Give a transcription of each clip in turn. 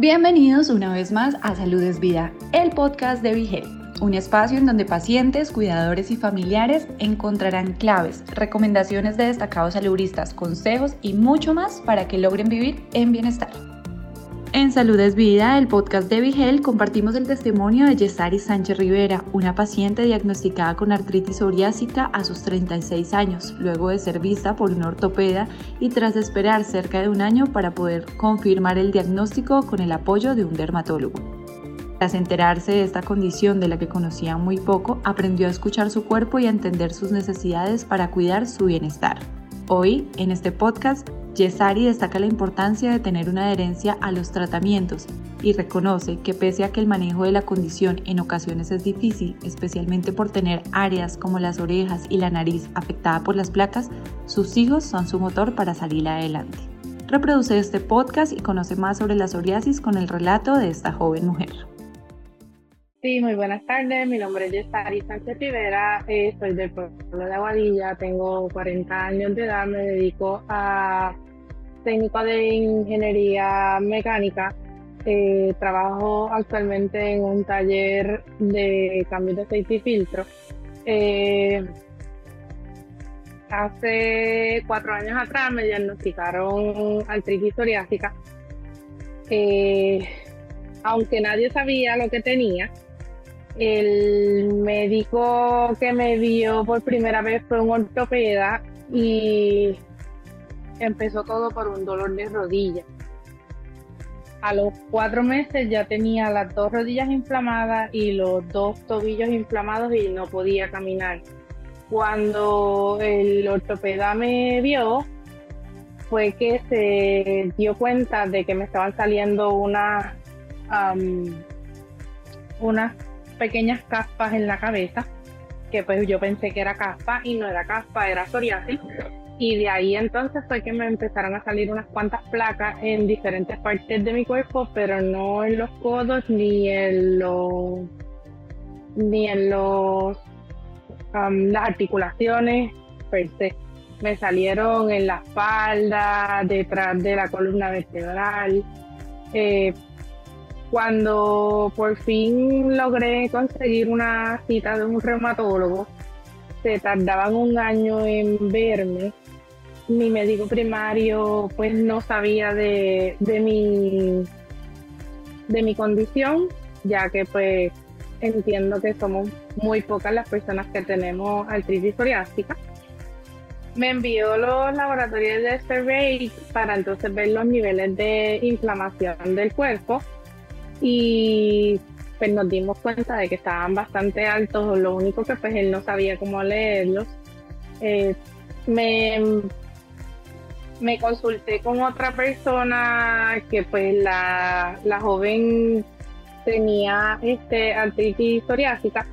Bienvenidos una vez más a Salud es Vida, el podcast de Vigel, un espacio en donde pacientes, cuidadores y familiares encontrarán claves, recomendaciones de destacados saludistas, consejos y mucho más para que logren vivir en bienestar. En Salud es Vida, el podcast de Vigel, compartimos el testimonio de Yesari Sánchez Rivera, una paciente diagnosticada con artritis psoriásica a sus 36 años, luego de ser vista por un ortopeda y tras esperar cerca de un año para poder confirmar el diagnóstico con el apoyo de un dermatólogo. Tras enterarse de esta condición de la que conocía muy poco, aprendió a escuchar su cuerpo y a entender sus necesidades para cuidar su bienestar. Hoy, en este podcast, Yesari destaca la importancia de tener una adherencia a los tratamientos y reconoce que pese a que el manejo de la condición en ocasiones es difícil, especialmente por tener áreas como las orejas y la nariz afectada por las placas, sus hijos son su motor para salir adelante. Reproduce este podcast y conoce más sobre la psoriasis con el relato de esta joven mujer. Sí, muy buenas tardes. Mi nombre es Yesari Sánchez Rivera. Eh, soy del pueblo de Aguadilla. Tengo 40 años de edad. Me dedico a técnico de ingeniería mecánica. Eh, trabajo actualmente en un taller de cambio de aceite y filtro. Eh, hace cuatro años atrás me diagnosticaron artritis psoriásica. Eh, aunque nadie sabía lo que tenía, el médico que me vio por primera vez fue un ortopeda y empezó todo por un dolor de rodilla. A los cuatro meses ya tenía las dos rodillas inflamadas y los dos tobillos inflamados y no podía caminar. Cuando el ortopeda me vio, fue que se dio cuenta de que me estaban saliendo unas, pequeñas caspas en la cabeza, que pues yo pensé que era caspa y no era caspa, era psoriasis. Y de ahí entonces fue que me empezaron a salir unas cuantas placas en diferentes partes de mi cuerpo, pero no en los codos ni en los ni en los las articulaciones per se. Me salieron en la espalda, detrás de la columna vertebral. Eh, cuando por fin logré conseguir una cita de un reumatólogo, se tardaban un año en verme mi médico primario pues no sabía de, de mi de mi condición, ya que pues entiendo que somos muy pocas las personas que tenemos artritis psoriástica. Me envió los laboratorios de survey para entonces ver los niveles de inflamación del cuerpo y pues nos dimos cuenta de que estaban bastante altos, lo único que pues él no sabía cómo leerlos. Eh, me me consulté con otra persona que pues la, joven tenía este artritis psoriásica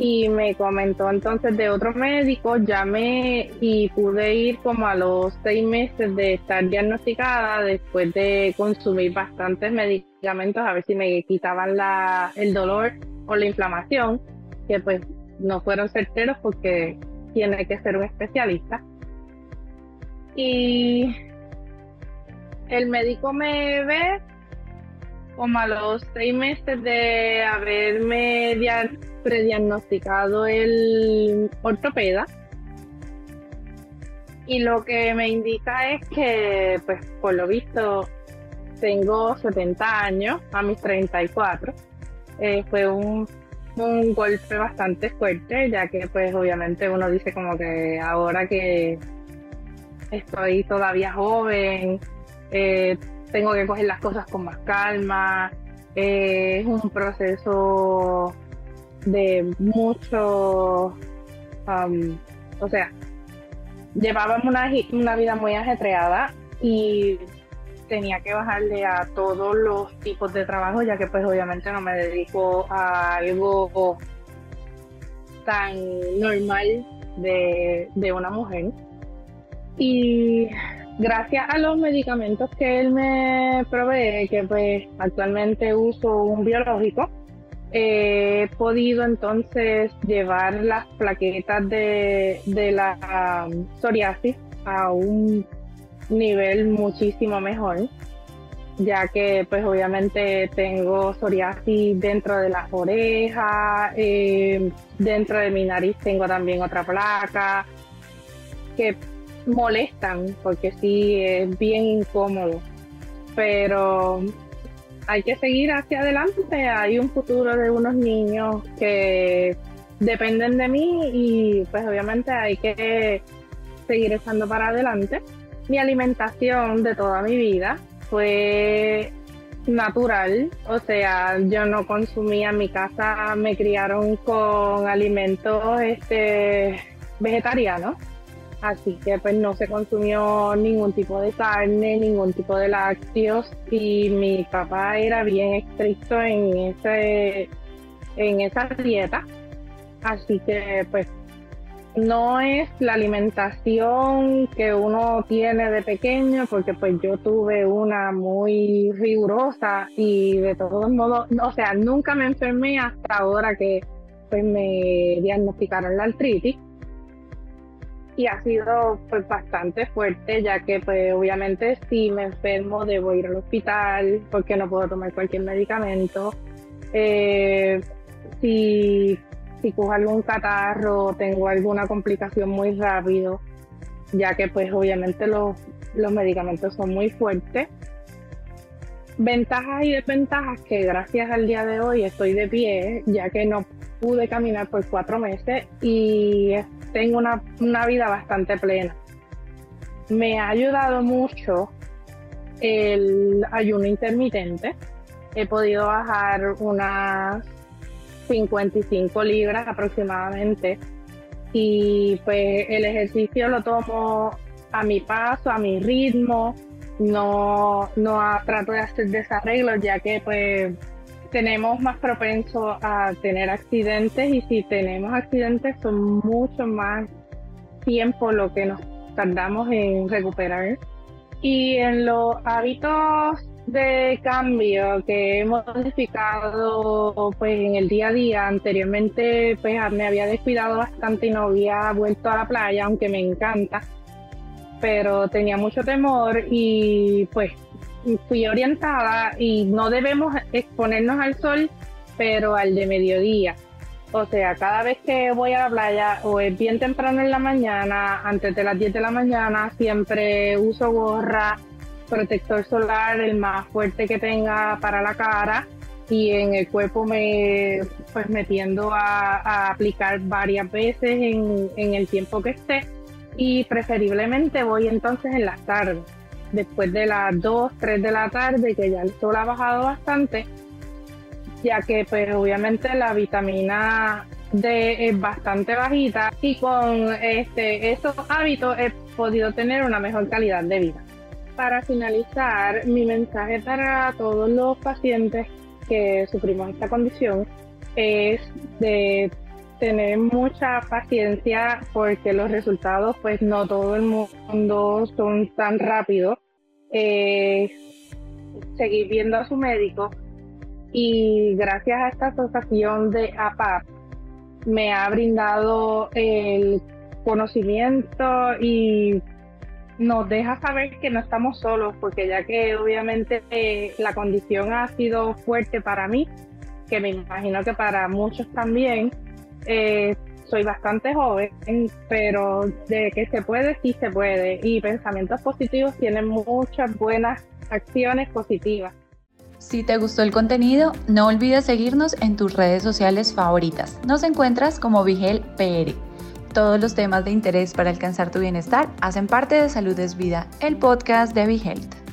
y me comentó entonces de otro médico, llamé y pude ir como a los seis meses de estar diagnosticada después de consumir bastantes medicamentos a ver si me quitaban la, el dolor o la inflamación, que pues no fueron certeros porque tiene que ser un especialista. Y el médico me ve como a los seis meses de haberme prediagnosticado el ortopeda. Y lo que me indica es que, pues, por lo visto, tengo 70 años a mis 34. Eh, fue un, un golpe bastante fuerte, ya que, pues, obviamente uno dice como que ahora que estoy todavía joven, eh, tengo que coger las cosas con más calma, eh, es un proceso de mucho, o sea, llevábamos una, una vida muy ajetreada y tenía que bajarle a todos los tipos de trabajo, ya que pues obviamente no me dedico a algo tan normal de, de una mujer. Y gracias a los medicamentos que él me provee, que pues actualmente uso un biológico, he podido entonces llevar las plaquetas de, la psoriasis a un nivel muchísimo mejor. ya que pues obviamente tengo psoriasis dentro de las orejas, eh, dentro de mi nariz tengo también otra placa, que molestan porque sí es bien incómodo, pero hay que seguir hacia adelante, hay un futuro de unos niños que dependen de mí y pues obviamente hay que seguir estando para adelante. Mi alimentación de toda mi vida fue natural, o sea, yo no consumía en mi casa, me criaron con alimentos este vegetarianos, así que pues no se consumió ningún tipo de carne, ningún tipo de lácteos. Y mi papá era bien estricto en ese en esa dieta, así que pues no es la alimentación que uno tiene de pequeño, porque pues yo tuve una muy rigurosa y de todos modos, o sea, nunca me enfermé hasta ahora que pues me diagnosticaron la artritis y ha sido pues bastante fuerte ya que pues obviamente si me enfermo debo ir al hospital porque no puedo tomar cualquier medicamento eh, si si cojo algún catarro, tengo alguna complicación muy rápido, ya que pues obviamente los, los medicamentos son muy fuertes. Ventajas y desventajas que gracias al día de hoy estoy de pie, ya que no pude caminar por cuatro meses y tengo una, una vida bastante plena. Me ha ayudado mucho el ayuno intermitente. He podido bajar unas 55 libras aproximadamente. Y pues el ejercicio lo tomo a mi paso, a mi ritmo. No, no trato de hacer desarreglos ya que pues tenemos más propenso a tener accidentes y si tenemos accidentes son mucho más tiempo lo que nos tardamos en recuperar. Y en los hábitos de cambio que he modificado pues en el día a día anteriormente pues me había descuidado bastante y no había vuelto a la playa aunque me encanta pero tenía mucho temor y pues fui orientada y no debemos exponernos al sol pero al de mediodía. O sea, cada vez que voy a la playa o es bien temprano en la mañana, antes de las 10 de la mañana, siempre uso gorra, protector solar el más fuerte que tenga para la cara y en el cuerpo me pues metiendo a, aplicar varias veces en, en, el tiempo que esté y preferiblemente voy entonces en las tardes después de las 2, 3 de la tarde que ya el sol ha bajado bastante ya que pues obviamente la vitamina D es bastante bajita y con este estos hábitos he podido tener una mejor calidad de vida. Para finalizar, mi mensaje para todos los pacientes que sufrimos esta condición es de tener mucha paciencia porque los resultados pues no todo el mundo son tan rápidos. Eh, seguir viendo a su médico y gracias a esta asociación de APAP me ha brindado el conocimiento y nos deja saber que no estamos solos, porque ya que obviamente eh, la condición ha sido fuerte para mí, que me imagino que para muchos también, eh, soy bastante joven, pero de que se puede, sí se puede. Y pensamientos positivos tienen muchas buenas acciones positivas. Si te gustó el contenido, no olvides seguirnos en tus redes sociales favoritas. Nos encuentras como Vigel PR. Todos los temas de interés para alcanzar tu bienestar hacen parte de Salud es Vida, el podcast de Health.